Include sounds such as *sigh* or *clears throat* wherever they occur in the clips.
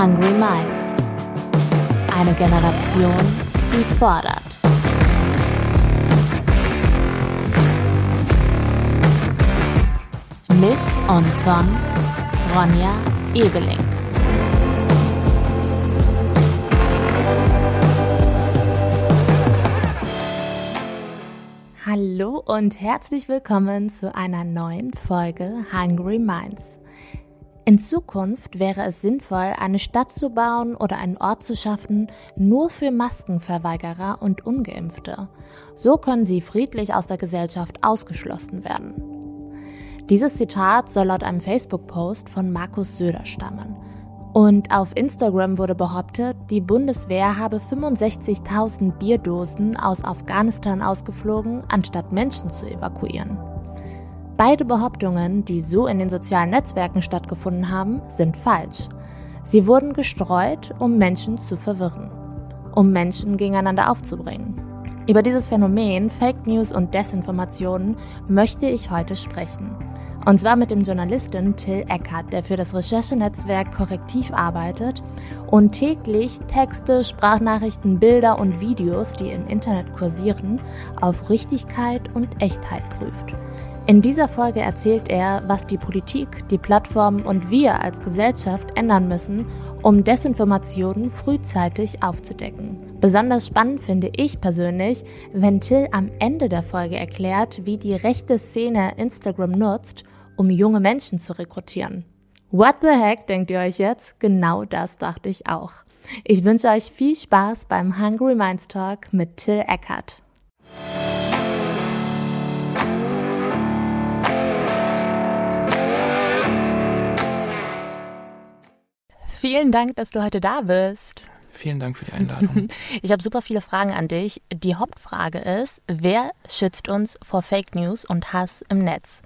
Hungry Minds. Eine Generation, die fordert. Mit und von Ronja Ebeling. Hallo und herzlich willkommen zu einer neuen Folge Hungry Minds. In Zukunft wäre es sinnvoll, eine Stadt zu bauen oder einen Ort zu schaffen, nur für Maskenverweigerer und ungeimpfte. So können sie friedlich aus der Gesellschaft ausgeschlossen werden. Dieses Zitat soll laut einem Facebook-Post von Markus Söder stammen. Und auf Instagram wurde behauptet, die Bundeswehr habe 65.000 Bierdosen aus Afghanistan ausgeflogen, anstatt Menschen zu evakuieren. Beide Behauptungen, die so in den sozialen Netzwerken stattgefunden haben, sind falsch. Sie wurden gestreut, um Menschen zu verwirren, um Menschen gegeneinander aufzubringen. Über dieses Phänomen Fake News und Desinformationen möchte ich heute sprechen. Und zwar mit dem Journalisten Till Eckert, der für das Recherchenetzwerk Korrektiv arbeitet und täglich Texte, Sprachnachrichten, Bilder und Videos, die im Internet kursieren, auf Richtigkeit und Echtheit prüft. In dieser Folge erzählt er, was die Politik, die Plattformen und wir als Gesellschaft ändern müssen, um Desinformationen frühzeitig aufzudecken. Besonders spannend finde ich persönlich, wenn Till am Ende der Folge erklärt, wie die rechte Szene Instagram nutzt, um junge Menschen zu rekrutieren. What the heck, denkt ihr euch jetzt? Genau das dachte ich auch. Ich wünsche euch viel Spaß beim Hungry Minds Talk mit Till Eckert. Vielen Dank, dass du heute da bist. Vielen Dank für die Einladung. *laughs* Ich habe super viele Fragen an dich. Die Hauptfrage ist, wer schützt uns vor Fake News und Hass im Netz?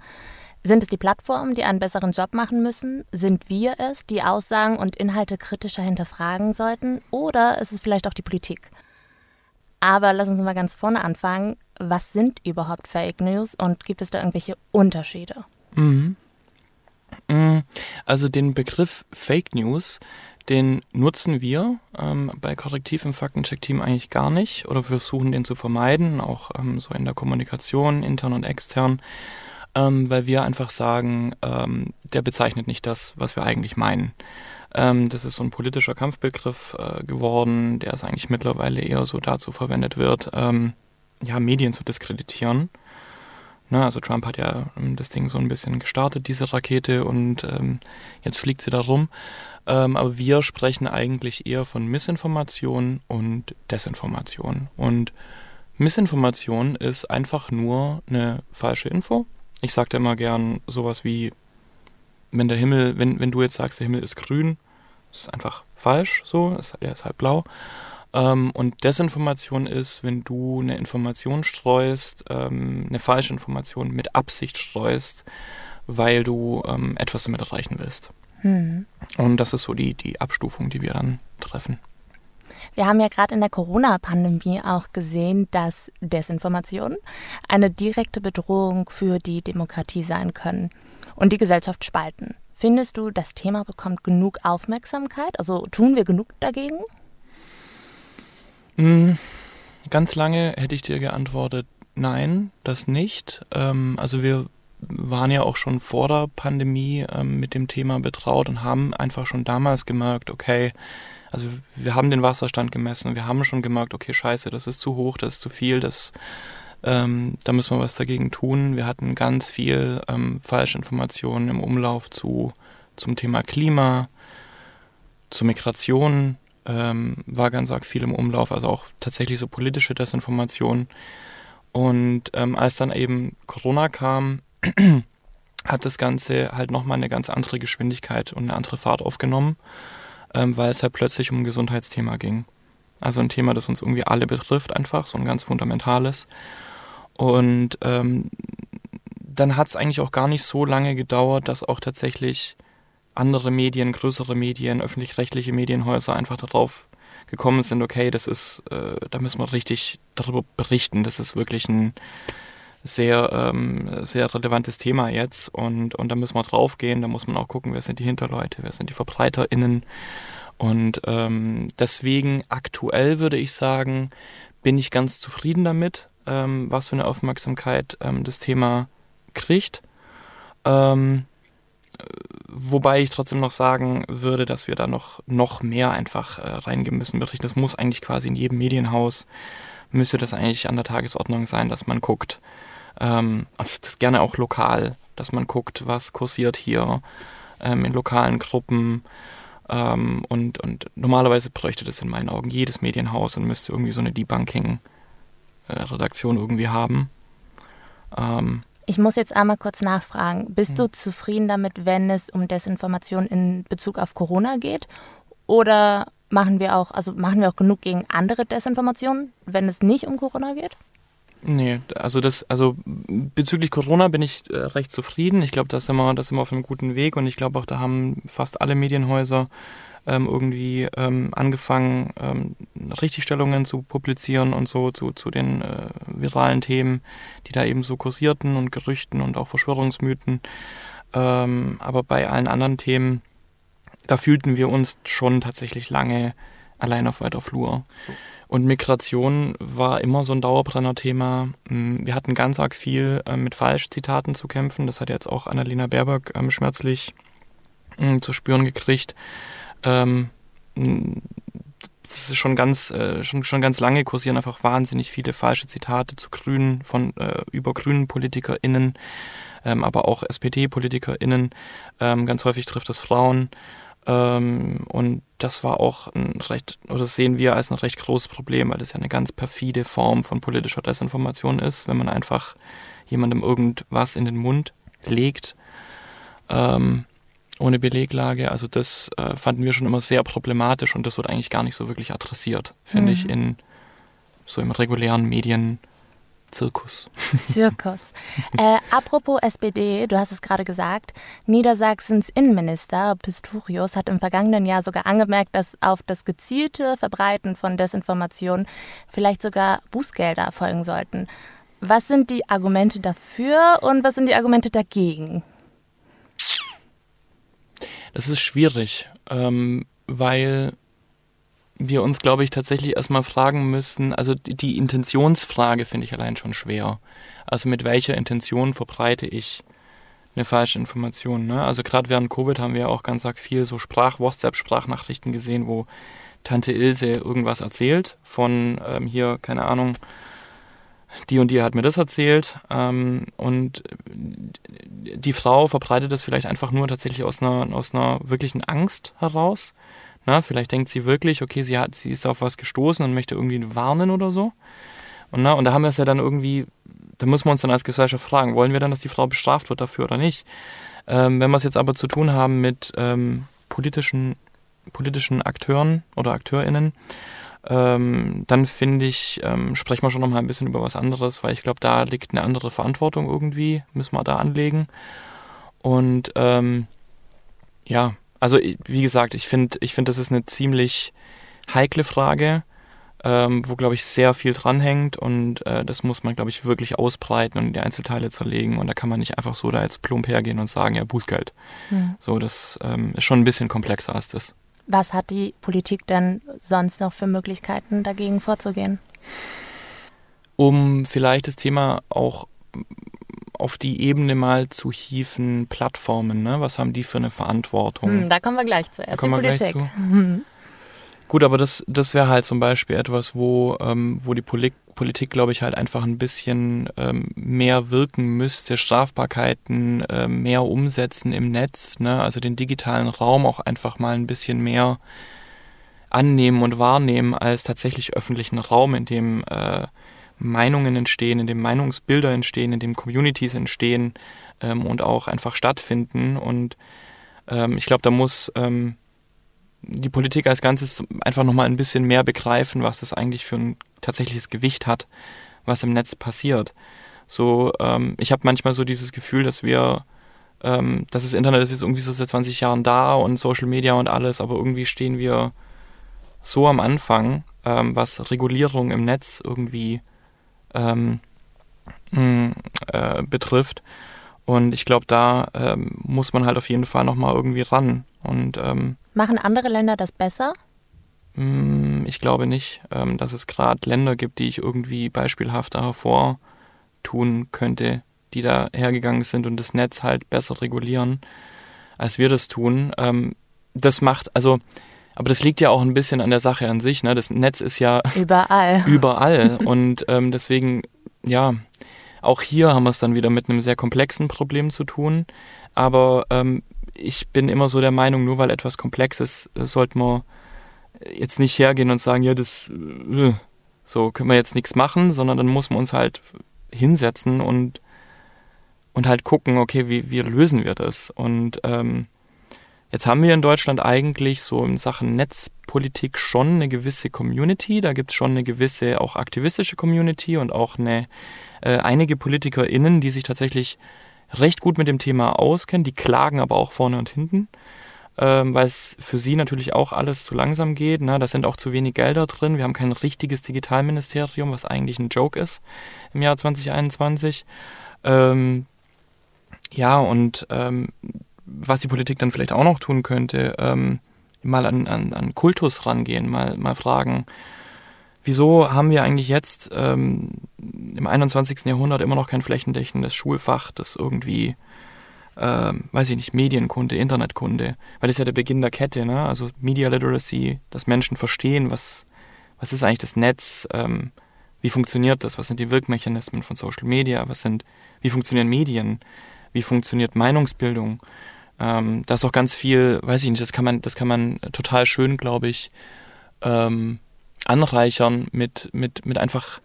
Sind es die Plattformen, die einen besseren Job machen müssen? Sind wir es, die Aussagen und Inhalte kritischer hinterfragen sollten? Oder ist es vielleicht auch die Politik? Aber lass uns mal ganz vorne anfangen. Was sind überhaupt Fake News und gibt es da irgendwelche Unterschiede? Mhm. Mm, also den Begriff Fake News, den nutzen wir ähm, bei Korrektiv im Faktencheck-Team eigentlich gar nicht oder versuchen den zu vermeiden, auch ähm, so in der Kommunikation, intern und extern, ähm, weil wir einfach sagen, ähm, der bezeichnet nicht das, was wir eigentlich meinen. Ähm, das ist so ein politischer Kampfbegriff äh, geworden, der es eigentlich mittlerweile eher so dazu verwendet wird, ähm, ja, Medien zu diskreditieren. Ne, also Trump hat ja ähm, das Ding so ein bisschen gestartet, diese Rakete, und ähm, jetzt fliegt sie da rum. Ähm, aber wir sprechen eigentlich eher von Missinformation und Desinformation. Und Missinformation ist einfach nur eine falsche Info. Ich sage immer gern sowas wie, wenn der Himmel, wenn, wenn du jetzt sagst, der Himmel ist grün, ist einfach falsch, so, er ist halt blau. Ähm, und Desinformation ist, wenn du eine Information streust, ähm, eine falsche Information mit Absicht streust, weil du ähm, etwas damit erreichen willst. Hm. Und das ist so die, die Abstufung, die wir dann treffen. Wir haben ja gerade in der Corona-Pandemie auch gesehen, dass Desinformationen eine direkte Bedrohung für die Demokratie sein können und die Gesellschaft spalten. Findest du, das Thema bekommt genug Aufmerksamkeit? Also tun wir genug dagegen? Hm, ganz lange hätte ich dir geantwortet, nein, das nicht. Ähm, also wir waren ja auch schon vor der Pandemie ähm, mit dem Thema betraut und haben einfach schon damals gemerkt, okay, also wir haben den Wasserstand gemessen, wir haben schon gemerkt, okay, scheiße, das ist zu hoch, das ist zu viel, das, ähm, da müssen wir was dagegen tun. Wir hatten ganz viel ähm, Falschinformationen im Umlauf zu, zum Thema Klima, zu Migration, ähm, war ganz arg viel im Umlauf, also auch tatsächlich so politische Desinformation. Und ähm, als dann eben Corona kam, *clears throat* hat das Ganze halt nochmal eine ganz andere Geschwindigkeit und eine andere Fahrt aufgenommen, ähm, weil es halt plötzlich um ein Gesundheitsthema ging. Also ein Thema, das uns irgendwie alle betrifft, einfach, so ein ganz fundamentales. Und ähm, dann hat es eigentlich auch gar nicht so lange gedauert, dass auch tatsächlich andere Medien, größere Medien, öffentlich-rechtliche Medienhäuser einfach darauf gekommen sind, okay, das ist, äh, da müssen wir richtig darüber berichten. Das ist wirklich ein sehr, ähm, sehr relevantes Thema jetzt und, und da müssen wir drauf gehen, da muss man auch gucken, wer sind die Hinterleute, wer sind die VerbreiterInnen Und ähm, deswegen aktuell würde ich sagen, bin ich ganz zufrieden damit, ähm, was für eine Aufmerksamkeit ähm, das Thema kriegt. Ähm, wobei ich trotzdem noch sagen würde, dass wir da noch, noch mehr einfach äh, reingehen müssen. Das muss eigentlich quasi in jedem Medienhaus, müsste das eigentlich an der Tagesordnung sein, dass man guckt, ähm, das gerne auch lokal, dass man guckt, was kursiert hier ähm, in lokalen Gruppen. Ähm, und, und normalerweise bräuchte das in meinen Augen jedes Medienhaus und müsste irgendwie so eine Debunking-Redaktion äh, irgendwie haben. Ähm, ich muss jetzt einmal kurz nachfragen. Bist mhm. du zufrieden damit, wenn es um Desinformation in Bezug auf Corona geht? Oder machen wir auch, also machen wir auch genug gegen andere Desinformationen, wenn es nicht um Corona geht? Nee, also das, also bezüglich Corona bin ich äh, recht zufrieden. Ich glaube, da sind wir, da sind wir auf einem guten Weg und ich glaube auch, da haben fast alle Medienhäuser ähm, irgendwie ähm, angefangen, ähm, Richtigstellungen zu publizieren und so zu, zu den äh, viralen Themen, die da eben so kursierten und Gerüchten und auch Verschwörungsmythen. Ähm, aber bei allen anderen Themen, da fühlten wir uns schon tatsächlich lange allein auf weiter Flur. Und Migration war immer so ein Dauerbrenner-Thema. Mm, wir hatten ganz arg viel äh, mit Falschzitaten zu kämpfen. Das hat jetzt auch Annalena Baerbock ähm, schmerzlich äh, zu spüren gekriegt. Ähm, das ist schon ganz, äh, schon, schon ganz lange kursieren einfach wahnsinnig viele falsche Zitate zu Grünen, von äh, über grünen PolitikerInnen, ähm, aber auch SPD-PolitikerInnen. Ähm, ganz häufig trifft das Frauen. Ähm, und das war auch ein recht, oder das sehen wir als ein recht großes Problem, weil das ja eine ganz perfide Form von politischer Desinformation ist, wenn man einfach jemandem irgendwas in den Mund legt. Ähm, ohne Beleglage. Also das äh, fanden wir schon immer sehr problematisch und das wird eigentlich gar nicht so wirklich adressiert, finde mhm. ich, in so im regulären Medien. Zirkus. *laughs* Zirkus. Äh, apropos SPD, du hast es gerade gesagt, Niedersachsens Innenminister Pistorius hat im vergangenen Jahr sogar angemerkt, dass auf das gezielte Verbreiten von Desinformation vielleicht sogar Bußgelder folgen sollten. Was sind die Argumente dafür und was sind die Argumente dagegen? Das ist schwierig, ähm, weil wir uns, glaube ich, tatsächlich erstmal fragen müssen, also die, die Intentionsfrage finde ich allein schon schwer. Also mit welcher Intention verbreite ich eine falsche Information? Ne? Also gerade während Covid haben wir auch ganz arg viel so Sprach-WhatsApp-Sprachnachrichten gesehen, wo Tante Ilse irgendwas erzählt von ähm, hier, keine Ahnung, die und die hat mir das erzählt ähm, und die Frau verbreitet das vielleicht einfach nur tatsächlich aus einer, aus einer wirklichen Angst heraus. Na, vielleicht denkt sie wirklich, okay, sie, hat, sie ist auf was gestoßen und möchte irgendwie warnen oder so. Und, na, und da haben wir es ja dann irgendwie, da müssen wir uns dann als Gesellschaft fragen, wollen wir dann, dass die Frau bestraft wird dafür oder nicht? Ähm, wenn wir es jetzt aber zu tun haben mit ähm, politischen, politischen Akteuren oder AkteurInnen, ähm, dann finde ich, ähm, sprechen wir schon noch mal ein bisschen über was anderes, weil ich glaube, da liegt eine andere Verantwortung irgendwie, müssen wir da anlegen. Und ähm, ja, also wie gesagt, ich finde, ich finde, das ist eine ziemlich heikle Frage, ähm, wo, glaube ich, sehr viel dranhängt und äh, das muss man, glaube ich, wirklich ausbreiten und in die Einzelteile zerlegen und da kann man nicht einfach so da jetzt plump hergehen und sagen, ja, Bußgeld. Mhm. So, das ähm, ist schon ein bisschen komplexer als das. Was hat die Politik denn sonst noch für Möglichkeiten, dagegen vorzugehen? Um vielleicht das Thema auch auf die Ebene mal zu hieven Plattformen, ne? Was haben die für eine Verantwortung? Hm, da kommen wir gleich zu. Da kommen wir gleich zu. *laughs* Gut, aber das, das wäre halt zum Beispiel etwas, wo, ähm, wo die Poli Politik, glaube ich, halt einfach ein bisschen ähm, mehr wirken müsste, Strafbarkeiten äh, mehr umsetzen im Netz, ne? also den digitalen Raum auch einfach mal ein bisschen mehr annehmen und wahrnehmen als tatsächlich öffentlichen Raum, in dem äh, Meinungen entstehen, in dem Meinungsbilder entstehen, in dem Communities entstehen ähm, und auch einfach stattfinden. Und ähm, ich glaube, da muss ähm, die Politik als Ganzes einfach nochmal ein bisschen mehr begreifen, was das eigentlich für ein tatsächliches Gewicht hat, was im Netz passiert. So, ähm, ich habe manchmal so dieses Gefühl, dass wir, ähm, dass das Internet ist jetzt irgendwie so seit 20 Jahren da und Social Media und alles, aber irgendwie stehen wir so am Anfang, ähm, was Regulierung im Netz irgendwie ähm, mh, äh, betrifft. Und ich glaube, da ähm, muss man halt auf jeden Fall nochmal irgendwie ran. Und ähm, Machen andere Länder das besser? Mm, ich glaube nicht, ähm, dass es gerade Länder gibt, die ich irgendwie beispielhaft hervortun könnte, die da hergegangen sind und das Netz halt besser regulieren, als wir das tun. Ähm, das macht, also, aber das liegt ja auch ein bisschen an der Sache an sich. Ne? Das Netz ist ja *laughs* überall. überall. *laughs* und ähm, deswegen, ja, auch hier haben wir es dann wieder mit einem sehr komplexen Problem zu tun. Aber ähm, ich bin immer so der Meinung, nur weil etwas komplex ist, äh, sollte man jetzt nicht hergehen und sagen, ja, das äh, so können wir jetzt nichts machen, sondern dann muss man uns halt hinsetzen und, und halt gucken, okay, wie, wie lösen wir das? Und ähm, jetzt haben wir in Deutschland eigentlich so in Sachen Netzpolitik schon eine gewisse Community, da gibt es schon eine gewisse auch aktivistische Community und auch eine, äh, einige PolitikerInnen, die sich tatsächlich recht gut mit dem Thema auskennen, die klagen aber auch vorne und hinten ähm, weil es für sie natürlich auch alles zu langsam geht. Ne? Da sind auch zu wenig Gelder drin. Wir haben kein richtiges Digitalministerium, was eigentlich ein Joke ist im Jahr 2021. Ähm, ja, und ähm, was die Politik dann vielleicht auch noch tun könnte, ähm, mal an, an, an Kultus rangehen, mal, mal fragen, wieso haben wir eigentlich jetzt ähm, im 21. Jahrhundert immer noch kein flächendeckendes Schulfach, das irgendwie äh, weiß ich nicht, Medienkunde, Internetkunde, weil das ist ja der Beginn der Kette, ne? also Media Literacy, dass Menschen verstehen, was, was ist eigentlich das Netz, ähm, wie funktioniert das, was sind die Wirkmechanismen von Social Media, was sind, wie funktionieren Medien, wie funktioniert Meinungsbildung. Ähm, da ist auch ganz viel, weiß ich nicht, das kann man, das kann man total schön, glaube ich, ähm, anreichern mit, mit, mit einfach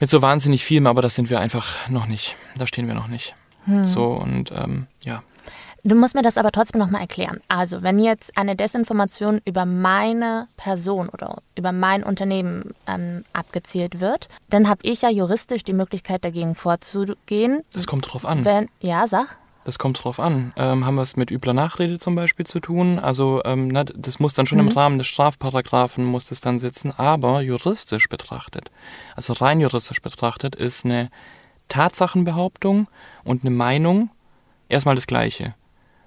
mit so wahnsinnig vielem, aber das sind wir einfach noch nicht. Da stehen wir noch nicht. Hm. So und ähm, ja. Du musst mir das aber trotzdem nochmal erklären. Also, wenn jetzt eine Desinformation über meine Person oder über mein Unternehmen ähm, abgezielt wird, dann habe ich ja juristisch die Möglichkeit, dagegen vorzugehen. Das kommt drauf an. Wenn, ja, sag. Das kommt drauf an. Ähm, haben wir es mit übler Nachrede zum Beispiel zu tun? Also ähm, na, das muss dann schon mhm. im Rahmen des Strafparagraphen muss das dann sitzen, aber juristisch betrachtet, also rein juristisch betrachtet, ist eine Tatsachenbehauptung und eine Meinung erstmal das Gleiche.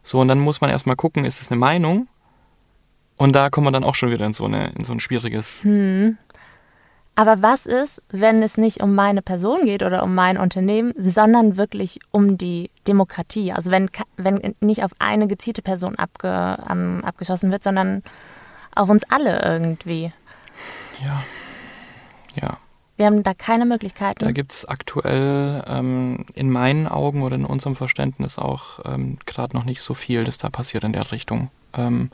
So, und dann muss man erstmal gucken, ist es eine Meinung? Und da kommen wir dann auch schon wieder in so, eine, in so ein schwieriges. Hm. Aber was ist, wenn es nicht um meine Person geht oder um mein Unternehmen, sondern wirklich um die Demokratie? Also wenn, wenn nicht auf eine gezielte Person abge, um, abgeschossen wird, sondern auf uns alle irgendwie. Ja. Ja. Wir haben da keine Möglichkeiten. Da gibt es aktuell ähm, in meinen Augen oder in unserem Verständnis auch ähm, gerade noch nicht so viel, das da passiert in der Richtung. Ähm,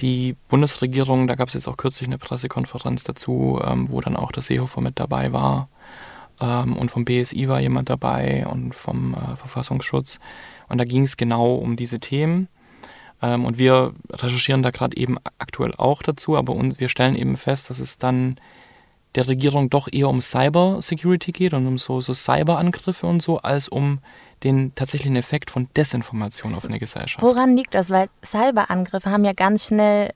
die Bundesregierung, da gab es jetzt auch kürzlich eine Pressekonferenz dazu, ähm, wo dann auch das Seehofer mit dabei war ähm, und vom BSI war jemand dabei und vom äh, Verfassungsschutz. Und da ging es genau um diese Themen. Ähm, und wir recherchieren da gerade eben aktuell auch dazu, aber wir stellen eben fest, dass es dann der Regierung doch eher um Cyber Security geht und um so, so Cyberangriffe und so, als um den tatsächlichen Effekt von Desinformation auf eine Gesellschaft. Woran liegt das? Weil Cyberangriffe haben ja ganz schnell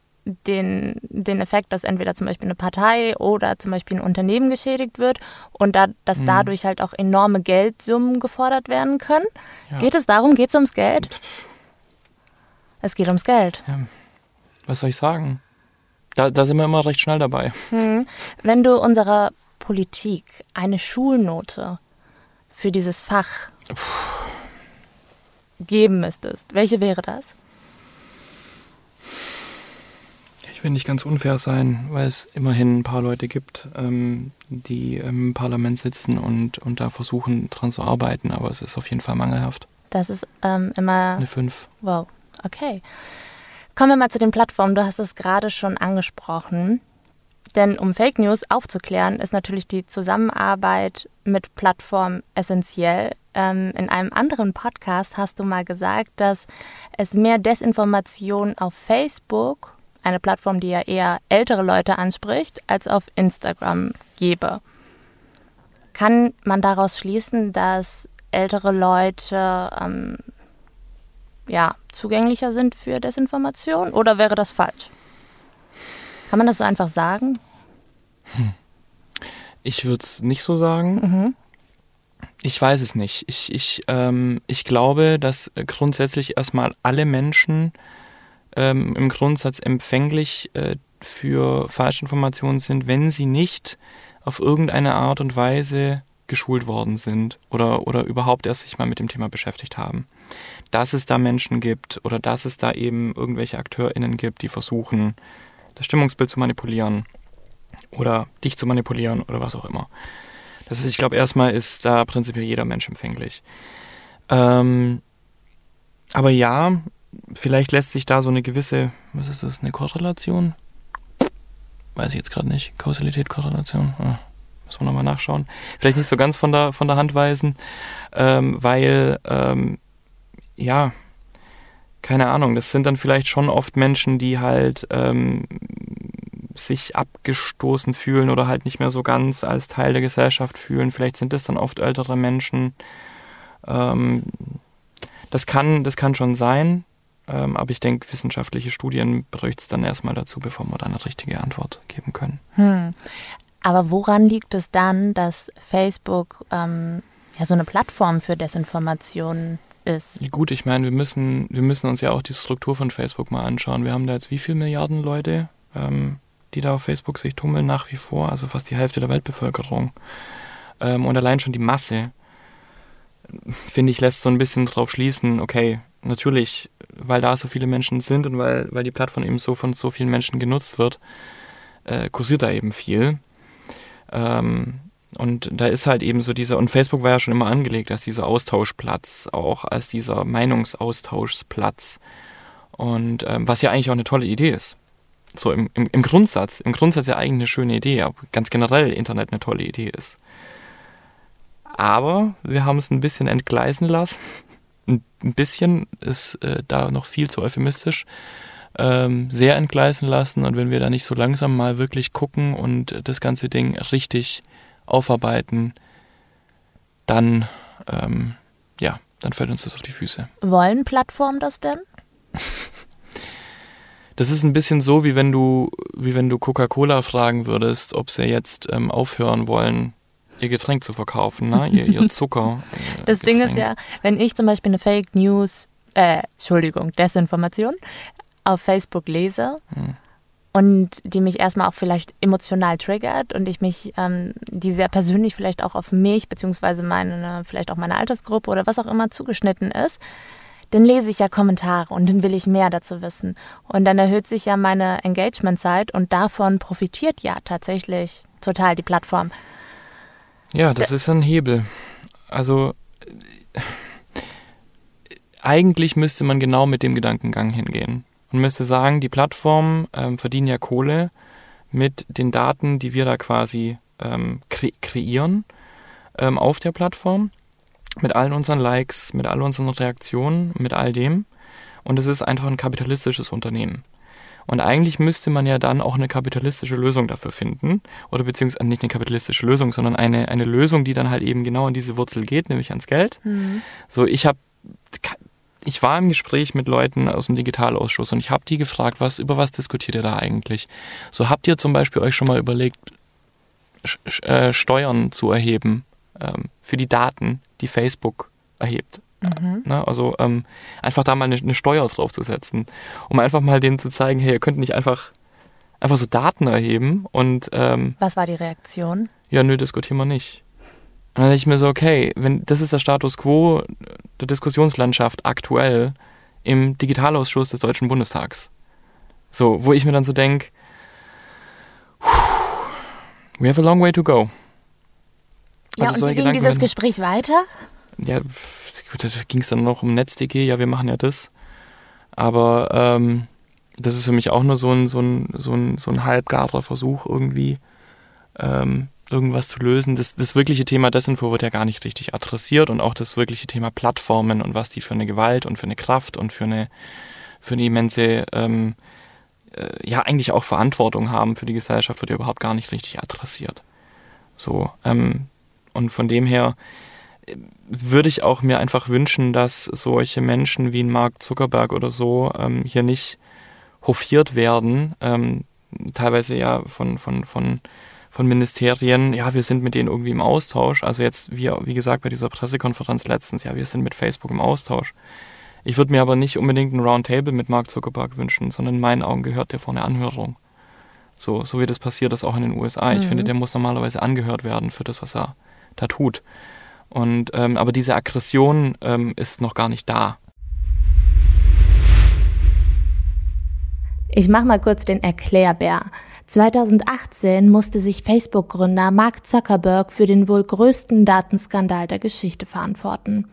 den, den Effekt, dass entweder zum Beispiel eine Partei oder zum Beispiel ein Unternehmen geschädigt wird und da, dass hm. dadurch halt auch enorme Geldsummen gefordert werden können. Ja. Geht es darum? Geht es ums Geld? Es geht ums Geld. Ja. Was soll ich sagen? Da, da sind wir immer recht schnell dabei. Hm. Wenn du unserer Politik eine Schulnote für dieses Fach Puh. Geben müsstest, welche wäre das? Ich will nicht ganz unfair sein, weil es immerhin ein paar Leute gibt, ähm, die im Parlament sitzen und, und da versuchen, dran zu arbeiten, aber es ist auf jeden Fall mangelhaft. Das ist ähm, immer. Eine 5. Wow, okay. Kommen wir mal zu den Plattformen. Du hast es gerade schon angesprochen. Denn um Fake News aufzuklären, ist natürlich die Zusammenarbeit mit Plattformen essentiell. Ähm, in einem anderen Podcast hast du mal gesagt, dass es mehr Desinformation auf Facebook, eine Plattform, die ja eher ältere Leute anspricht, als auf Instagram gebe. Kann man daraus schließen, dass ältere Leute ähm, ja, zugänglicher sind für Desinformation oder wäre das falsch? Kann man das so einfach sagen? Hm. Ich würde es nicht so sagen. Mhm. Ich weiß es nicht. Ich, ich, ähm, ich glaube, dass grundsätzlich erstmal alle Menschen ähm, im Grundsatz empfänglich äh, für Falschinformationen sind, wenn sie nicht auf irgendeine Art und Weise geschult worden sind oder, oder überhaupt erst sich mal mit dem Thema beschäftigt haben. Dass es da Menschen gibt oder dass es da eben irgendwelche AkteurInnen gibt, die versuchen, das Stimmungsbild zu manipulieren oder dich zu manipulieren oder was auch immer. Das ist, ich glaube, erstmal ist da prinzipiell jeder Mensch empfänglich. Ähm, aber ja, vielleicht lässt sich da so eine gewisse, was ist das, eine Korrelation? Weiß ich jetzt gerade nicht. Kausalität, Korrelation. Ah, müssen wir nochmal nachschauen. Vielleicht nicht so ganz von der, von der Hand weisen, ähm, weil, ähm, ja, keine Ahnung, das sind dann vielleicht schon oft Menschen, die halt ähm, sich abgestoßen fühlen oder halt nicht mehr so ganz als Teil der Gesellschaft fühlen. Vielleicht sind das dann oft ältere Menschen. Ähm, das, kann, das kann schon sein, ähm, aber ich denke, wissenschaftliche Studien bräuchte es dann erstmal dazu, bevor wir da eine richtige Antwort geben können. Hm. Aber woran liegt es dann, dass Facebook ähm, ja so eine Plattform für Desinformation ist? Gut, ich meine, wir müssen, wir müssen uns ja auch die Struktur von Facebook mal anschauen. Wir haben da jetzt wie viele Milliarden Leute? Ähm, die da auf Facebook sich tummeln nach wie vor, also fast die Hälfte der Weltbevölkerung. Ähm, und allein schon die Masse, finde ich, lässt so ein bisschen drauf schließen, okay, natürlich, weil da so viele Menschen sind und weil, weil die Plattform eben so von so vielen Menschen genutzt wird, äh, kursiert da eben viel. Ähm, und da ist halt eben so dieser, und Facebook war ja schon immer angelegt als dieser Austauschplatz, auch als dieser Meinungsaustauschplatz. Und ähm, was ja eigentlich auch eine tolle Idee ist. So im, im, im Grundsatz, im Grundsatz ja eigentlich eine schöne Idee, aber ganz generell Internet eine tolle Idee ist. Aber wir haben es ein bisschen entgleisen lassen. Ein bisschen ist äh, da noch viel zu euphemistisch. Ähm, sehr entgleisen lassen und wenn wir da nicht so langsam mal wirklich gucken und das ganze Ding richtig aufarbeiten, dann ähm, ja, dann fällt uns das auf die Füße. Wollen Plattformen das denn? *laughs* Das ist ein bisschen so, wie wenn du, wie wenn du Coca-Cola fragen würdest, ob sie jetzt ähm, aufhören wollen, ihr Getränk zu verkaufen, ne? ihr, ihr *laughs* Zucker. Äh, das Getränk. Ding ist ja, wenn ich zum Beispiel eine Fake News, äh, Entschuldigung, Desinformation auf Facebook lese hm. und die mich erstmal auch vielleicht emotional triggert und ich mich, ähm, die sehr persönlich vielleicht auch auf mich, beziehungsweise meine, vielleicht auch meine Altersgruppe oder was auch immer zugeschnitten ist, dann lese ich ja Kommentare und dann will ich mehr dazu wissen. Und dann erhöht sich ja meine Engagementzeit und davon profitiert ja tatsächlich total die Plattform. Ja, das D ist ein Hebel. Also eigentlich müsste man genau mit dem Gedankengang hingehen. Man müsste sagen, die Plattformen ähm, verdienen ja Kohle mit den Daten, die wir da quasi ähm, kre kreieren ähm, auf der Plattform mit allen unseren Likes, mit all unseren Reaktionen, mit all dem. Und es ist einfach ein kapitalistisches Unternehmen. Und eigentlich müsste man ja dann auch eine kapitalistische Lösung dafür finden. Oder beziehungsweise nicht eine kapitalistische Lösung, sondern eine, eine Lösung, die dann halt eben genau an diese Wurzel geht, nämlich ans Geld. Mhm. So, ich habe ich war im Gespräch mit Leuten aus dem Digitalausschuss und ich habe die gefragt, was, über was diskutiert ihr da eigentlich? So habt ihr zum Beispiel euch schon mal überlegt, äh, Steuern zu erheben ähm, für die Daten, die Facebook erhebt. Mhm. Ne? Also ähm, einfach da mal eine, eine Steuer draufzusetzen, um einfach mal denen zu zeigen, hey, ihr könnt nicht einfach, einfach so Daten erheben und ähm, Was war die Reaktion? Ja, nö, diskutieren wir nicht. Und dann denke ich mir so, okay, wenn das ist der Status quo der Diskussionslandschaft aktuell im Digitalausschuss des Deutschen Bundestags. So, wo ich mir dann so denke, we have a long way to go. Ja, also und wie ging dieses Gespräch weiter? Ja, gut, da ging es dann noch um Netz.de, ja, wir machen ja das. Aber ähm, das ist für mich auch nur so ein, so ein, so ein, so ein halbgarer Versuch, irgendwie ähm, irgendwas zu lösen. Das, das wirkliche Thema Desinfo wird ja gar nicht richtig adressiert und auch das wirkliche Thema Plattformen und was die für eine Gewalt und für eine Kraft und für eine, für eine immense, ähm, äh, ja, eigentlich auch Verantwortung haben für die Gesellschaft, wird ja überhaupt gar nicht richtig adressiert. So, ähm, und von dem her äh, würde ich auch mir einfach wünschen, dass solche Menschen wie ein Mark Zuckerberg oder so ähm, hier nicht hofiert werden, ähm, teilweise ja von, von, von, von Ministerien, ja, wir sind mit denen irgendwie im Austausch. Also jetzt, wie, wie gesagt, bei dieser Pressekonferenz letztens, ja, wir sind mit Facebook im Austausch. Ich würde mir aber nicht unbedingt ein Roundtable mit Mark Zuckerberg wünschen, sondern in meinen Augen gehört der vor eine Anhörung. So, so wie das passiert ist auch in den USA. Ich finde, mhm. der muss normalerweise angehört werden für das, was er da tut. Und ähm, aber diese Aggression ähm, ist noch gar nicht da. Ich mache mal kurz den Erklärbär. 2018 musste sich Facebook-Gründer Mark Zuckerberg für den wohl größten Datenskandal der Geschichte verantworten.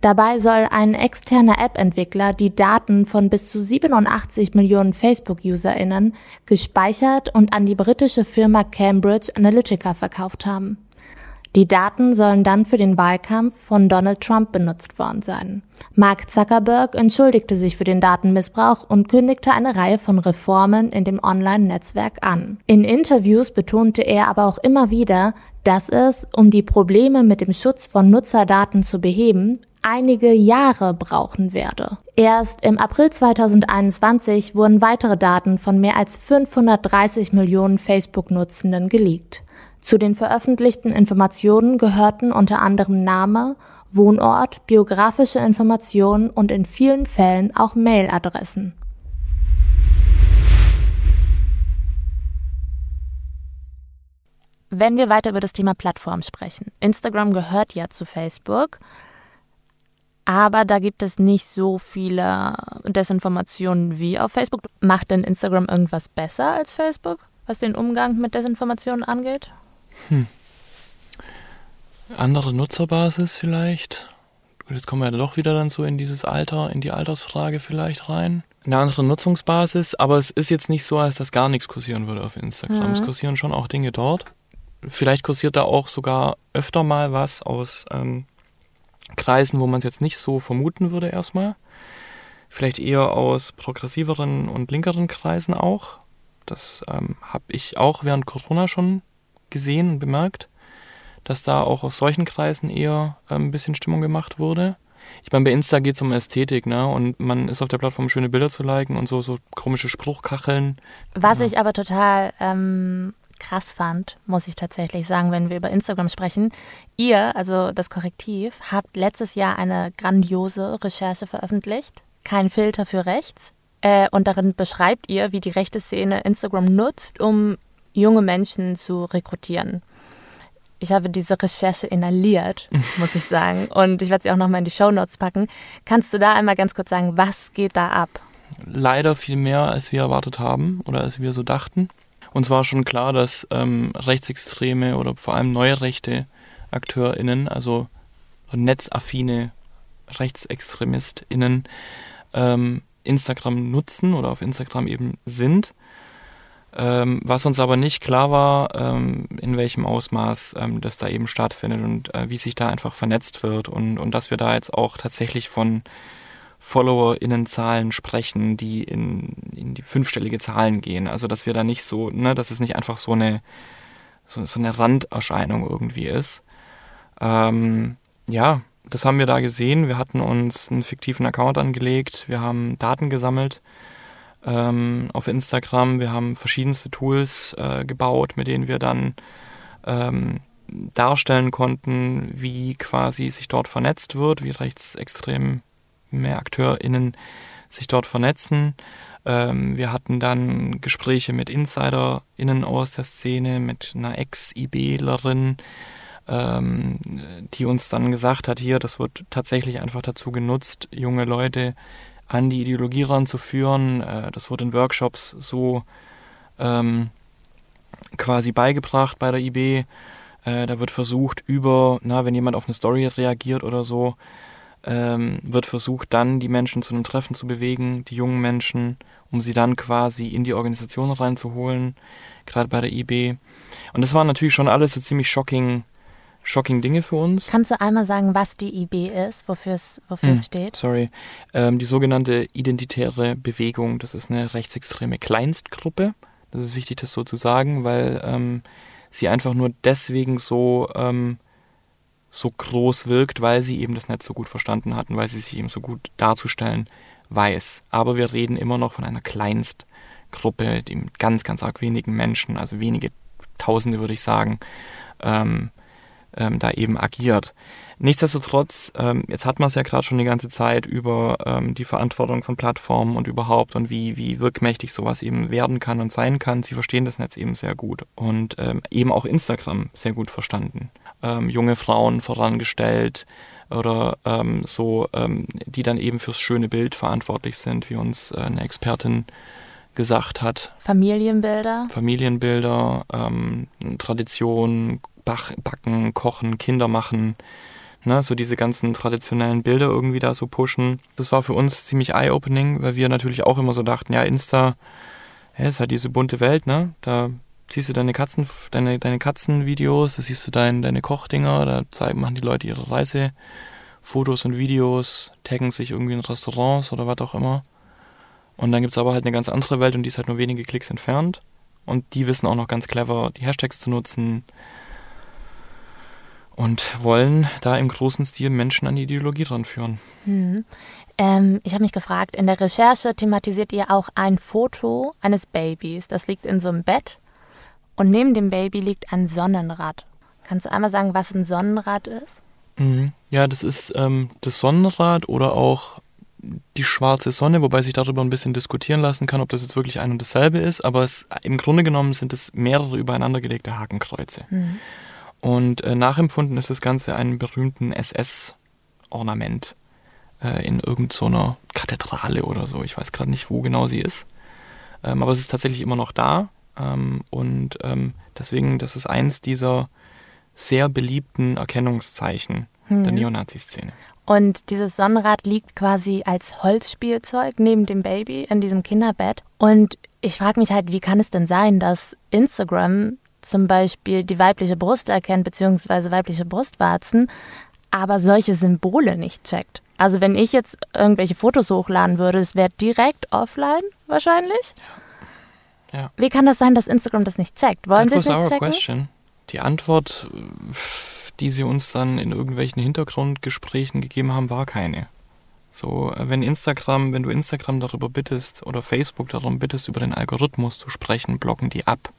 Dabei soll ein externer App-Entwickler die Daten von bis zu 87 Millionen Facebook-UserInnen gespeichert und an die britische Firma Cambridge Analytica verkauft haben. Die Daten sollen dann für den Wahlkampf von Donald Trump benutzt worden sein. Mark Zuckerberg entschuldigte sich für den Datenmissbrauch und kündigte eine Reihe von Reformen in dem Online-Netzwerk an. In Interviews betonte er aber auch immer wieder, dass es, um die Probleme mit dem Schutz von Nutzerdaten zu beheben, einige Jahre brauchen werde. Erst im April 2021 wurden weitere Daten von mehr als 530 Millionen Facebook-Nutzenden geleakt. Zu den veröffentlichten Informationen gehörten unter anderem Name, Wohnort, biografische Informationen und in vielen Fällen auch Mailadressen. Wenn wir weiter über das Thema Plattform sprechen. Instagram gehört ja zu Facebook, aber da gibt es nicht so viele Desinformationen wie auf Facebook. Macht denn Instagram irgendwas besser als Facebook, was den Umgang mit Desinformationen angeht? Hm. Andere Nutzerbasis vielleicht. Jetzt kommen wir ja doch wieder dann so in dieses Alter, in die Altersfrage vielleicht rein. Eine andere Nutzungsbasis, aber es ist jetzt nicht so, als dass gar nichts kursieren würde auf Instagram. Mhm. Es kursieren schon auch Dinge dort. Vielleicht kursiert da auch sogar öfter mal was aus ähm, Kreisen, wo man es jetzt nicht so vermuten würde erstmal. Vielleicht eher aus progressiveren und linkeren Kreisen auch. Das ähm, habe ich auch während Corona schon gesehen und bemerkt, dass da auch aus solchen Kreisen eher äh, ein bisschen Stimmung gemacht wurde. Ich meine, bei Insta geht es um Ästhetik, ne? Und man ist auf der Plattform, schöne Bilder zu liken und so, so komische Spruchkacheln. Was ja. ich aber total ähm, krass fand, muss ich tatsächlich sagen, wenn wir über Instagram sprechen. Ihr, also das Korrektiv, habt letztes Jahr eine grandiose Recherche veröffentlicht. Kein Filter für rechts. Äh, und darin beschreibt ihr, wie die rechte Szene Instagram nutzt, um junge Menschen zu rekrutieren. Ich habe diese Recherche inhaliert, *laughs* muss ich sagen. Und ich werde sie auch nochmal in die Show Notes packen. Kannst du da einmal ganz kurz sagen, was geht da ab? Leider viel mehr, als wir erwartet haben oder als wir so dachten. Uns war schon klar, dass ähm, rechtsextreme oder vor allem neurechte AkteurInnen, also netzaffine RechtsextremistInnen, ähm, Instagram nutzen oder auf Instagram eben sind. Ähm, was uns aber nicht klar war, ähm, in welchem Ausmaß ähm, das da eben stattfindet und äh, wie sich da einfach vernetzt wird und, und dass wir da jetzt auch tatsächlich von FollowerInnenzahlen sprechen, die in, in die fünfstellige Zahlen gehen. Also dass wir da nicht so, ne, dass es nicht einfach so eine so, so eine Randerscheinung irgendwie ist. Ähm, ja, das haben wir da gesehen. Wir hatten uns einen fiktiven Account angelegt, wir haben Daten gesammelt ähm, auf Instagram. Wir haben verschiedenste Tools äh, gebaut, mit denen wir dann ähm, darstellen konnten, wie quasi sich dort vernetzt wird, wie rechtsextreme AkteurInnen sich dort vernetzen. Ähm, wir hatten dann Gespräche mit InsiderInnen aus der Szene, mit einer Ex-IBlerin, ähm, die uns dann gesagt hat, hier, das wird tatsächlich einfach dazu genutzt, junge Leute an die Ideologie ranzuführen. Äh, das wurde in Workshops so ähm, quasi beigebracht bei der IB. Äh, da wird versucht, über, na, wenn jemand auf eine Story reagiert oder so, ähm, wird versucht, dann die Menschen zu einem Treffen zu bewegen, die jungen Menschen, um sie dann quasi in die Organisation reinzuholen, gerade bei der IB. Und das war natürlich schon alles so ziemlich shocking shocking Dinge für uns. Kannst du einmal sagen, was die IB ist, wofür es, wofür hm, es steht? Sorry. Ähm, die sogenannte Identitäre Bewegung, das ist eine rechtsextreme Kleinstgruppe. Das ist wichtig, das so zu sagen, weil ähm, sie einfach nur deswegen so, ähm, so groß wirkt, weil sie eben das Netz so gut verstanden hatten, weil sie sich eben so gut darzustellen weiß. Aber wir reden immer noch von einer Kleinstgruppe, die mit ganz, ganz arg wenigen Menschen, also wenige Tausende würde ich sagen, ähm, ähm, da eben agiert. Nichtsdestotrotz, ähm, jetzt hat man es ja gerade schon die ganze Zeit über ähm, die Verantwortung von Plattformen und überhaupt und wie, wie wirkmächtig sowas eben werden kann und sein kann. Sie verstehen das Netz eben sehr gut und ähm, eben auch Instagram sehr gut verstanden. Ähm, junge Frauen vorangestellt oder ähm, so, ähm, die dann eben fürs schöne Bild verantwortlich sind, wie uns äh, eine Expertin gesagt hat. Familienbilder. Familienbilder, Tradition, Bach, Backen, Kochen, Kinder machen ne, so diese ganzen traditionellen Bilder irgendwie da so pushen. Das war für uns ziemlich eye-opening, weil wir natürlich auch immer so dachten, ja, Insta ja, ist halt diese bunte Welt, ne? Da siehst du deine Katzen, deine, deine Katzenvideos, da siehst du dein, deine Kochdinger, da zeigen, machen die Leute ihre Reisefotos und Videos, taggen sich irgendwie in Restaurants oder was auch immer. Und dann gibt es aber halt eine ganz andere Welt und die ist halt nur wenige Klicks entfernt. Und die wissen auch noch ganz clever, die Hashtags zu nutzen, und wollen da im großen Stil Menschen an die Ideologie ranführen. Hm. Ähm, ich habe mich gefragt, in der Recherche thematisiert ihr auch ein Foto eines Babys. Das liegt in so einem Bett und neben dem Baby liegt ein Sonnenrad. Kannst du einmal sagen, was ein Sonnenrad ist? Mhm. Ja, das ist ähm, das Sonnenrad oder auch die schwarze Sonne, wobei sich darüber ein bisschen diskutieren lassen kann, ob das jetzt wirklich ein und dasselbe ist. Aber es, im Grunde genommen sind es mehrere übereinandergelegte Hakenkreuze. Mhm. Und äh, nachempfunden ist das Ganze einem berühmten SS-Ornament äh, in irgendeiner so Kathedrale oder so. Ich weiß gerade nicht, wo genau sie ist. Ähm, aber es ist tatsächlich immer noch da. Ähm, und ähm, deswegen, das ist eins dieser sehr beliebten Erkennungszeichen hm. der mhm. Neonazi-Szene. Und dieses Sonnenrad liegt quasi als Holzspielzeug neben dem Baby in diesem Kinderbett. Und ich frage mich halt, wie kann es denn sein, dass Instagram zum Beispiel die weibliche Brust erkennt, beziehungsweise weibliche Brustwarzen, aber solche Symbole nicht checkt. Also wenn ich jetzt irgendwelche Fotos hochladen würde, es wäre direkt offline wahrscheinlich. Ja. Wie kann das sein, dass Instagram das nicht checkt? Wollen sie es nicht checken? Question. Die Antwort, die sie uns dann in irgendwelchen Hintergrundgesprächen gegeben haben, war keine. So, wenn Instagram, wenn du Instagram darüber bittest oder Facebook darum bittest, über den Algorithmus zu sprechen, blocken die ab.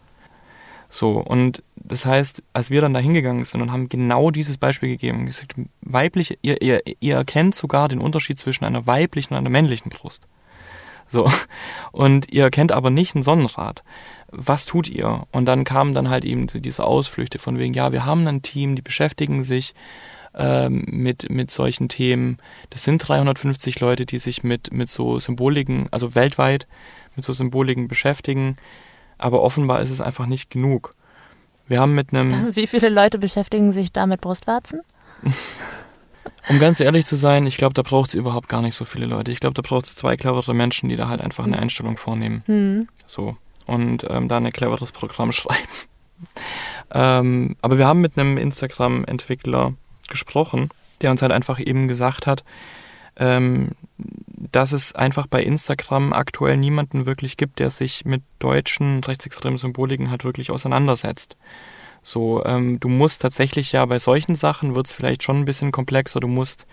So, und das heißt, als wir dann da hingegangen sind und haben genau dieses Beispiel gegeben, gesagt, weibliche, ihr, ihr, ihr erkennt sogar den Unterschied zwischen einer weiblichen und einer männlichen Brust. So. *laughs* Und ihr erkennt aber nicht ein Sonnenrad. Was tut ihr? Und dann kamen dann halt eben diese Ausflüchte von wegen, ja, wir haben ein Team, die beschäftigen sich ähm, mit, mit solchen Themen. Das sind 350 Leute, die sich mit, mit so Symboliken, also weltweit mit so Symboliken beschäftigen aber offenbar ist es einfach nicht genug. Wir haben mit einem. *laughs* Wie viele Leute beschäftigen sich da mit Brustwarzen? *laughs* um ganz ehrlich zu sein, ich glaube, da braucht es überhaupt gar nicht so viele Leute. Ich glaube, da braucht es zwei clevere Menschen, die da halt einfach eine hm. Einstellung vornehmen. Mhm. So. Und ähm, da ein cleveres Programm *laughs* schreiben. ähm, aber wir haben mit einem Instagram-Entwickler gesprochen, der uns halt einfach eben gesagt hat, ähm, dass es einfach bei Instagram aktuell niemanden wirklich gibt, der sich mit deutschen rechtsextremen Symboliken halt wirklich auseinandersetzt. So, ähm, du musst tatsächlich ja bei solchen Sachen wird es vielleicht schon ein bisschen komplexer. Du musst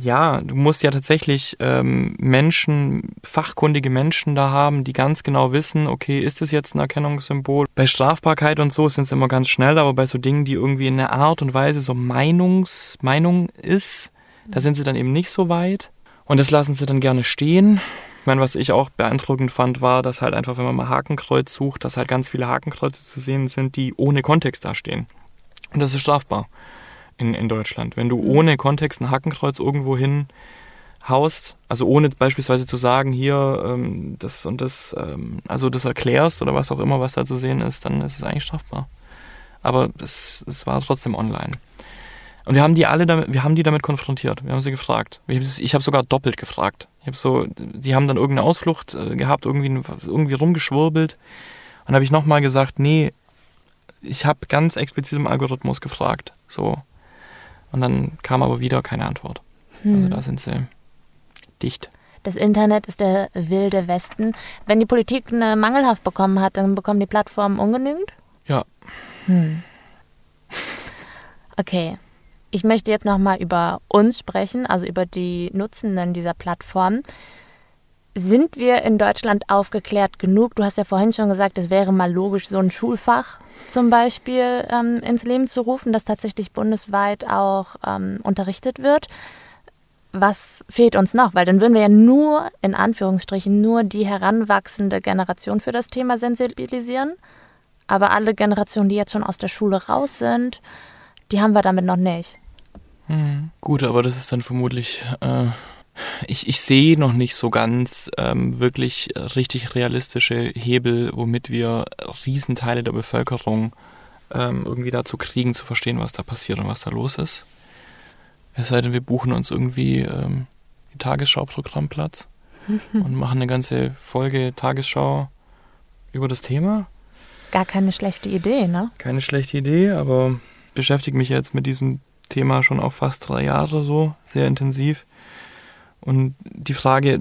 ja, du musst ja tatsächlich ähm, Menschen, fachkundige Menschen da haben, die ganz genau wissen, okay, ist das jetzt ein Erkennungssymbol? Bei Strafbarkeit und so sind es immer ganz schnell, aber bei so Dingen, die irgendwie in einer Art und Weise so Meinungs, Meinung ist, da sind sie dann eben nicht so weit. Und das lassen sie dann gerne stehen. Ich meine, was ich auch beeindruckend fand, war, dass halt einfach, wenn man mal Hakenkreuz sucht, dass halt ganz viele Hakenkreuze zu sehen sind, die ohne Kontext dastehen. Und das ist strafbar in, in Deutschland. Wenn du mhm. ohne Kontext ein Hakenkreuz irgendwo hin haust, also ohne beispielsweise zu sagen, hier ähm, das und das, ähm, also das erklärst oder was auch immer, was da zu sehen ist, dann ist es eigentlich strafbar. Aber es, es war trotzdem online. Und wir haben die alle damit, wir haben die damit konfrontiert. Wir haben sie gefragt. Ich habe sogar doppelt gefragt. Ich habe so, die haben dann irgendeine Ausflucht äh, gehabt, irgendwie, irgendwie rumgeschwurbelt. Und habe ich nochmal gesagt, nee, ich habe ganz explizit im Algorithmus gefragt. So. Und dann kam aber wieder keine Antwort. Also hm. Also da sind sie dicht. Das Internet ist der wilde Westen. Wenn die Politik eine Mangelhaft bekommen hat, dann bekommen die Plattformen ungenügend? Ja. Hm. Okay. Ich möchte jetzt nochmal über uns sprechen, also über die Nutzenden dieser Plattform. Sind wir in Deutschland aufgeklärt genug? Du hast ja vorhin schon gesagt, es wäre mal logisch, so ein Schulfach zum Beispiel ähm, ins Leben zu rufen, das tatsächlich bundesweit auch ähm, unterrichtet wird. Was fehlt uns noch? Weil dann würden wir ja nur, in Anführungsstrichen, nur die heranwachsende Generation für das Thema sensibilisieren. Aber alle Generationen, die jetzt schon aus der Schule raus sind, die haben wir damit noch nicht. Hm, gut, aber das ist dann vermutlich äh, ich, ich sehe noch nicht so ganz ähm, wirklich richtig realistische Hebel, womit wir Riesenteile der Bevölkerung ähm, irgendwie dazu kriegen, zu verstehen, was da passiert und was da los ist. Es sei denn, wir buchen uns irgendwie ähm, die Tagesschau-Programmplatz *laughs* und machen eine ganze Folge Tagesschau über das Thema. Gar keine schlechte Idee, ne? Keine schlechte Idee, aber beschäftige mich jetzt mit diesem Thema schon auch fast drei Jahre so, sehr intensiv. Und die Frage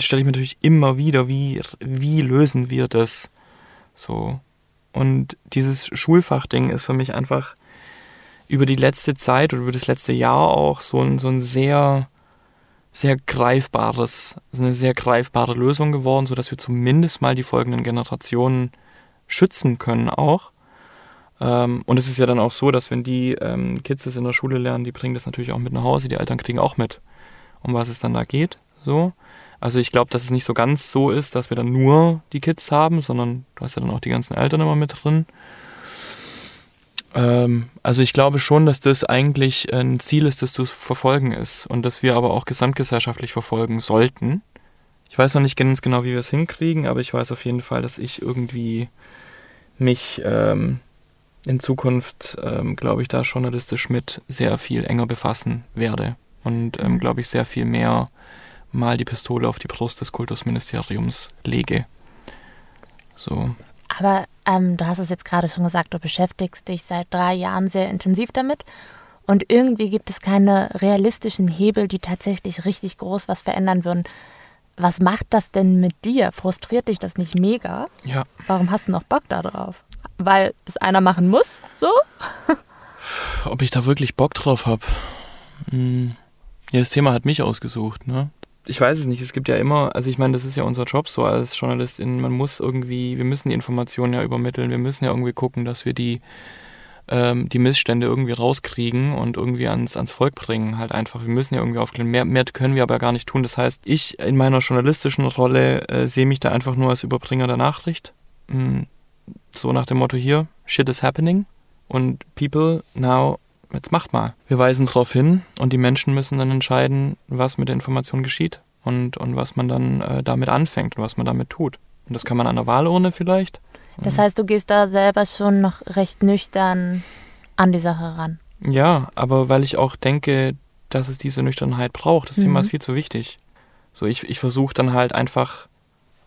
stelle ich mir natürlich immer wieder, wie, wie lösen wir das so? Und dieses Schulfachding ist für mich einfach über die letzte Zeit oder über das letzte Jahr auch so ein, so ein sehr, sehr greifbares, eine sehr greifbare Lösung geworden, sodass wir zumindest mal die folgenden Generationen schützen können auch. Ähm, und es ist ja dann auch so, dass wenn die ähm, Kids das in der Schule lernen, die bringen das natürlich auch mit nach Hause, die Eltern kriegen auch mit um was es dann da geht. So. Also ich glaube, dass es nicht so ganz so ist, dass wir dann nur die Kids haben, sondern du hast ja dann auch die ganzen Eltern immer mit drin. Ähm, also ich glaube schon, dass das eigentlich ein Ziel ist, das zu verfolgen ist und dass wir aber auch gesamtgesellschaftlich verfolgen sollten. Ich weiß noch nicht ganz genau, wie wir es hinkriegen, aber ich weiß auf jeden Fall, dass ich irgendwie mich ähm, in Zukunft, ähm, glaube ich, da journalistisch mit sehr viel enger befassen werde und, ähm, glaube ich, sehr viel mehr mal die Pistole auf die Brust des Kultusministeriums lege. So. Aber ähm, du hast es jetzt gerade schon gesagt, du beschäftigst dich seit drei Jahren sehr intensiv damit. Und irgendwie gibt es keine realistischen Hebel, die tatsächlich richtig groß was verändern würden. Was macht das denn mit dir? Frustriert dich das nicht mega? Ja. Warum hast du noch Bock darauf? Weil es einer machen muss, so? Ob ich da wirklich Bock drauf habe? Hm. Ja, das Thema hat mich ausgesucht, ne? Ich weiß es nicht. Es gibt ja immer, also ich meine, das ist ja unser Job so als Journalistin. Man muss irgendwie, wir müssen die Informationen ja übermitteln. Wir müssen ja irgendwie gucken, dass wir die, ähm, die Missstände irgendwie rauskriegen und irgendwie ans, ans Volk bringen. Halt einfach. Wir müssen ja irgendwie aufklären. Mehr, mehr können wir aber gar nicht tun. Das heißt, ich in meiner journalistischen Rolle äh, sehe mich da einfach nur als Überbringer der Nachricht. Mhm. So nach dem Motto hier, shit is happening. Und people now jetzt macht mal. Wir weisen darauf hin und die Menschen müssen dann entscheiden, was mit der Information geschieht und, und was man dann äh, damit anfängt und was man damit tut. Und das kann man an der Wahlurne vielleicht. Das heißt, du gehst da selber schon noch recht nüchtern an die Sache ran. Ja, aber weil ich auch denke, dass es diese Nüchternheit braucht. Das mhm. Thema ist viel zu wichtig. So, ich, ich versuche dann halt einfach,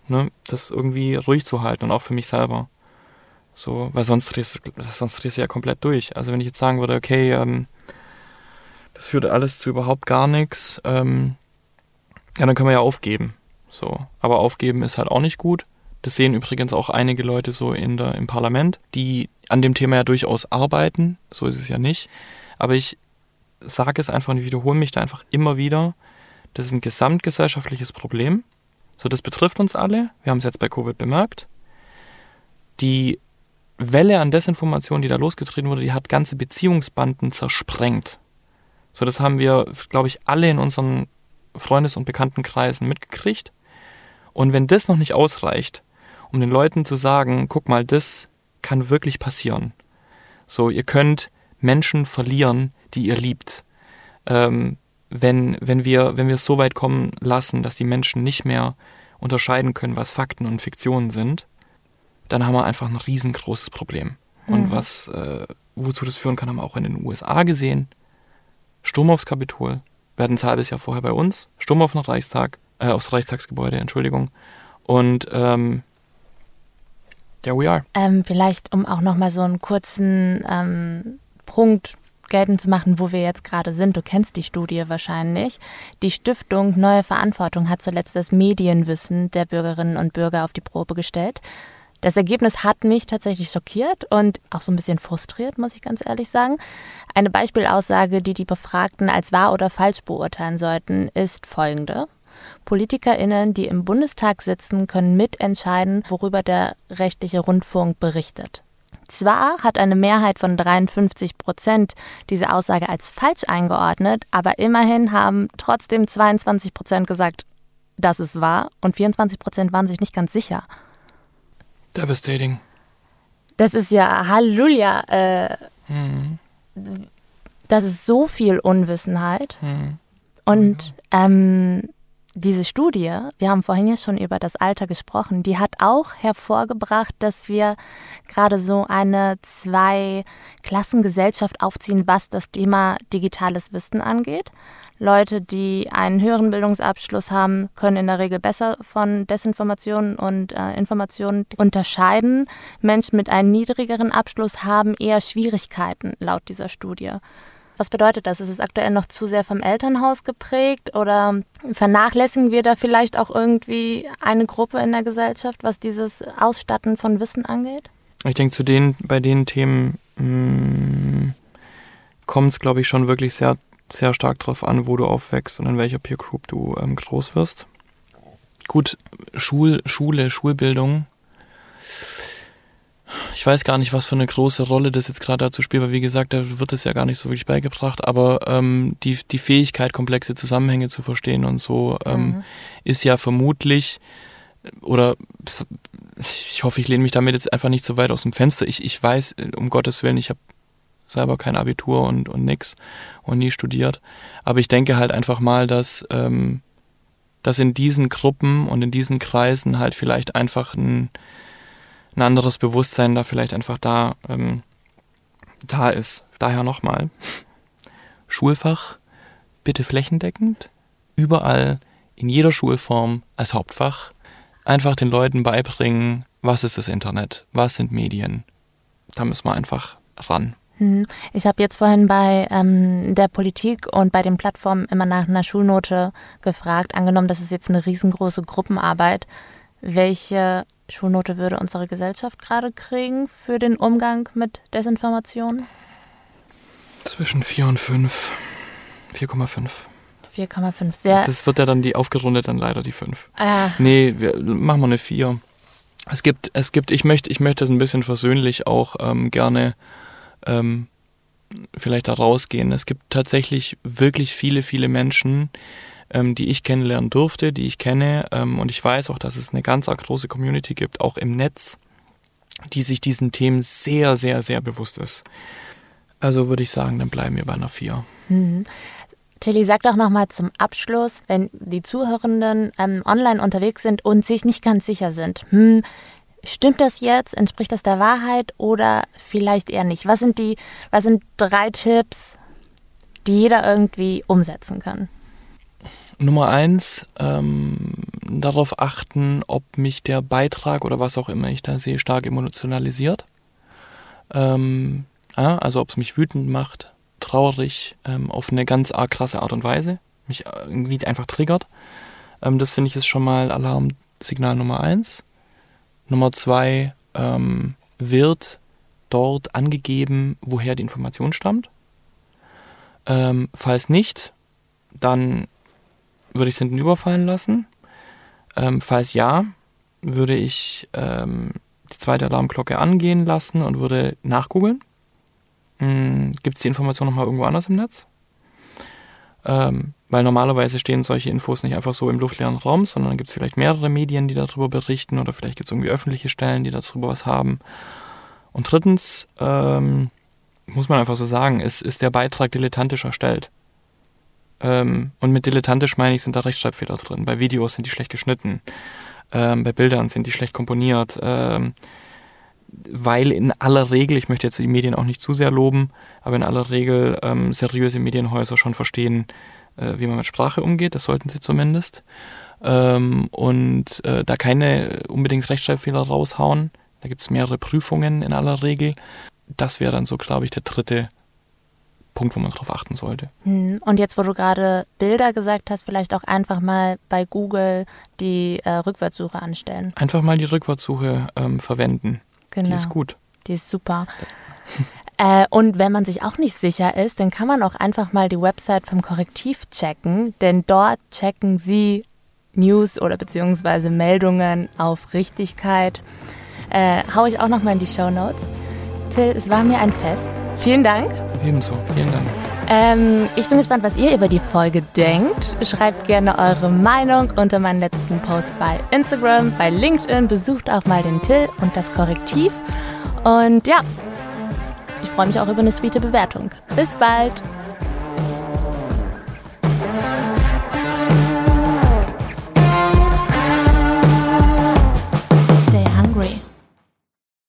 ne, das irgendwie ruhig zu halten und auch für mich selber. So, weil sonst drehst, sonst drehst du ja komplett durch. Also wenn ich jetzt sagen würde, okay, ähm, das führt alles zu überhaupt gar nichts, ähm, ja, dann können wir ja aufgeben. So, aber aufgeben ist halt auch nicht gut. Das sehen übrigens auch einige Leute so in der, im Parlament, die an dem Thema ja durchaus arbeiten. So ist es ja nicht. Aber ich sage es einfach und wiederhole mich da einfach immer wieder. Das ist ein gesamtgesellschaftliches Problem. So, das betrifft uns alle. Wir haben es jetzt bei Covid bemerkt. Die Welle an Desinformation, die da losgetreten wurde, die hat ganze Beziehungsbanden zersprengt. So, das haben wir, glaube ich, alle in unseren Freundes- und Bekanntenkreisen mitgekriegt. Und wenn das noch nicht ausreicht, um den Leuten zu sagen, guck mal, das kann wirklich passieren. So, ihr könnt Menschen verlieren, die ihr liebt. Ähm, wenn, wenn wir, wenn wir es so weit kommen lassen, dass die Menschen nicht mehr unterscheiden können, was Fakten und Fiktionen sind, dann haben wir einfach ein riesengroßes Problem. Und mhm. was, äh, wozu das führen kann, haben wir auch in den USA gesehen. Sturm aufs Kapitol. Wir hatten ein halbes Jahr vorher bei uns. Sturm auf den Reichstag, äh, aufs Reichstagsgebäude, Entschuldigung. Und ähm, there we are. Ähm, vielleicht, um auch nochmal so einen kurzen ähm, Punkt geltend zu machen, wo wir jetzt gerade sind. Du kennst die Studie wahrscheinlich. Die Stiftung Neue Verantwortung hat zuletzt das Medienwissen der Bürgerinnen und Bürger auf die Probe gestellt. Das Ergebnis hat mich tatsächlich schockiert und auch so ein bisschen frustriert, muss ich ganz ehrlich sagen. Eine Beispielaussage, die die Befragten als wahr oder falsch beurteilen sollten, ist folgende. PolitikerInnen, die im Bundestag sitzen, können mitentscheiden, worüber der rechtliche Rundfunk berichtet. Zwar hat eine Mehrheit von 53 Prozent diese Aussage als falsch eingeordnet, aber immerhin haben trotzdem 22 Prozent gesagt, das ist wahr und 24 Prozent waren sich nicht ganz sicher. Devastating. Das ist ja Halleluja. Äh, mhm. Das ist so viel Unwissenheit. Mhm. Und ähm, diese Studie, wir haben vorhin ja schon über das Alter gesprochen, die hat auch hervorgebracht, dass wir gerade so eine Zwei-Klassengesellschaft aufziehen, was das Thema digitales Wissen angeht. Leute, die einen höheren Bildungsabschluss haben, können in der Regel besser von Desinformationen und äh, Informationen unterscheiden. Menschen mit einem niedrigeren Abschluss haben eher Schwierigkeiten, laut dieser Studie. Was bedeutet das? Ist es aktuell noch zu sehr vom Elternhaus geprägt oder vernachlässigen wir da vielleicht auch irgendwie eine Gruppe in der Gesellschaft, was dieses Ausstatten von Wissen angeht? Ich denke, zu den, bei den Themen hm, kommt es, glaube ich, schon wirklich sehr, sehr stark darauf an, wo du aufwächst und in welcher Peer Group du ähm, groß wirst. Gut, Schul, Schule, Schulbildung ich weiß gar nicht, was für eine große Rolle das jetzt gerade dazu spielt, weil wie gesagt, da wird es ja gar nicht so wirklich beigebracht, aber ähm, die, die Fähigkeit, komplexe Zusammenhänge zu verstehen und so ähm, mhm. ist ja vermutlich oder ich hoffe, ich lehne mich damit jetzt einfach nicht so weit aus dem Fenster. Ich, ich weiß, um Gottes Willen, ich habe selber kein Abitur und, und nix und nie studiert. Aber ich denke halt einfach mal, dass, ähm, dass in diesen Gruppen und in diesen Kreisen halt vielleicht einfach ein, ein anderes Bewusstsein da vielleicht einfach da, ähm, da ist. Daher nochmal, Schulfach bitte flächendeckend, überall, in jeder Schulform als Hauptfach, einfach den Leuten beibringen, was ist das Internet, was sind Medien. Da müssen wir einfach ran. Hm. Ich habe jetzt vorhin bei ähm, der Politik und bei den Plattformen immer nach einer Schulnote gefragt. Angenommen, das ist jetzt eine riesengroße Gruppenarbeit. Welche Schulnote würde unsere Gesellschaft gerade kriegen für den Umgang mit Desinformation? Zwischen 4 und 5. 4,5. 4,5, sehr. Das wird ja dann die aufgerundet, dann leider die 5. Ah. Nee, wir, machen wir eine 4. Es gibt, es gibt, ich möchte, ich möchte es ein bisschen versöhnlich auch ähm, gerne ähm, vielleicht da rausgehen. Es gibt tatsächlich wirklich viele, viele Menschen, ähm, die ich kennenlernen durfte, die ich kenne. Ähm, und ich weiß auch, dass es eine ganz große Community gibt, auch im Netz, die sich diesen Themen sehr, sehr, sehr bewusst ist. Also würde ich sagen, dann bleiben wir bei einer 4. Mhm. Tilly, sag doch nochmal zum Abschluss, wenn die Zuhörenden ähm, online unterwegs sind und sich nicht ganz sicher sind, hm, stimmt das jetzt, entspricht das der Wahrheit oder vielleicht eher nicht? Was sind die, was sind drei Tipps, die jeder irgendwie umsetzen kann? Nummer eins, ähm, darauf achten, ob mich der Beitrag oder was auch immer ich da sehe, stark emotionalisiert. Ähm, ja, also ob es mich wütend macht, traurig, ähm, auf eine ganz arg krasse Art und Weise, mich irgendwie einfach triggert. Ähm, das finde ich ist schon mal Alarmsignal Nummer eins. Nummer zwei, ähm, wird dort angegeben, woher die Information stammt. Ähm, falls nicht, dann würde ich es hinten überfallen lassen? Ähm, falls ja, würde ich ähm, die zweite Alarmglocke angehen lassen und würde nachgoogeln. Hm, Gibt es die Information nochmal irgendwo anders im Netz? Ähm, weil normalerweise stehen solche Infos nicht einfach so im luftleeren Raum, sondern gibt es vielleicht mehrere Medien, die darüber berichten oder vielleicht gibt es irgendwie öffentliche Stellen, die darüber was haben. Und drittens, ähm, muss man einfach so sagen, ist, ist der Beitrag dilettantisch erstellt. Ähm, und mit dilettantisch meine ich, sind da Rechtschreibfehler drin. Bei Videos sind die schlecht geschnitten. Ähm, bei Bildern sind die schlecht komponiert. Ähm, weil in aller Regel, ich möchte jetzt die Medien auch nicht zu sehr loben, aber in aller Regel ähm, seriöse Medienhäuser schon verstehen, äh, wie man mit Sprache umgeht. Das sollten sie zumindest. Ähm, und äh, da keine unbedingt Rechtschreibfehler raushauen. Da gibt es mehrere Prüfungen in aller Regel. Das wäre dann so, glaube ich, der dritte Punkt, wo man darauf achten sollte. Hm. Und jetzt, wo du gerade Bilder gesagt hast, vielleicht auch einfach mal bei Google die äh, Rückwärtssuche anstellen. Einfach mal die Rückwärtssuche ähm, verwenden. Genau. Die ist gut. Die ist super. *laughs* äh, und wenn man sich auch nicht sicher ist, dann kann man auch einfach mal die Website vom Korrektiv checken, denn dort checken sie News oder beziehungsweise Meldungen auf Richtigkeit. Äh, hau ich auch nochmal in die Show Notes. Till, es war mir ein Fest. Vielen Dank. Ebenso, vielen Dank. Ähm, ich bin gespannt, was ihr über die Folge denkt. Schreibt gerne eure Meinung unter meinen letzten Post bei Instagram, bei LinkedIn. Besucht auch mal den Till und das Korrektiv. Und ja, ich freue mich auch über eine sweete Bewertung. Bis bald!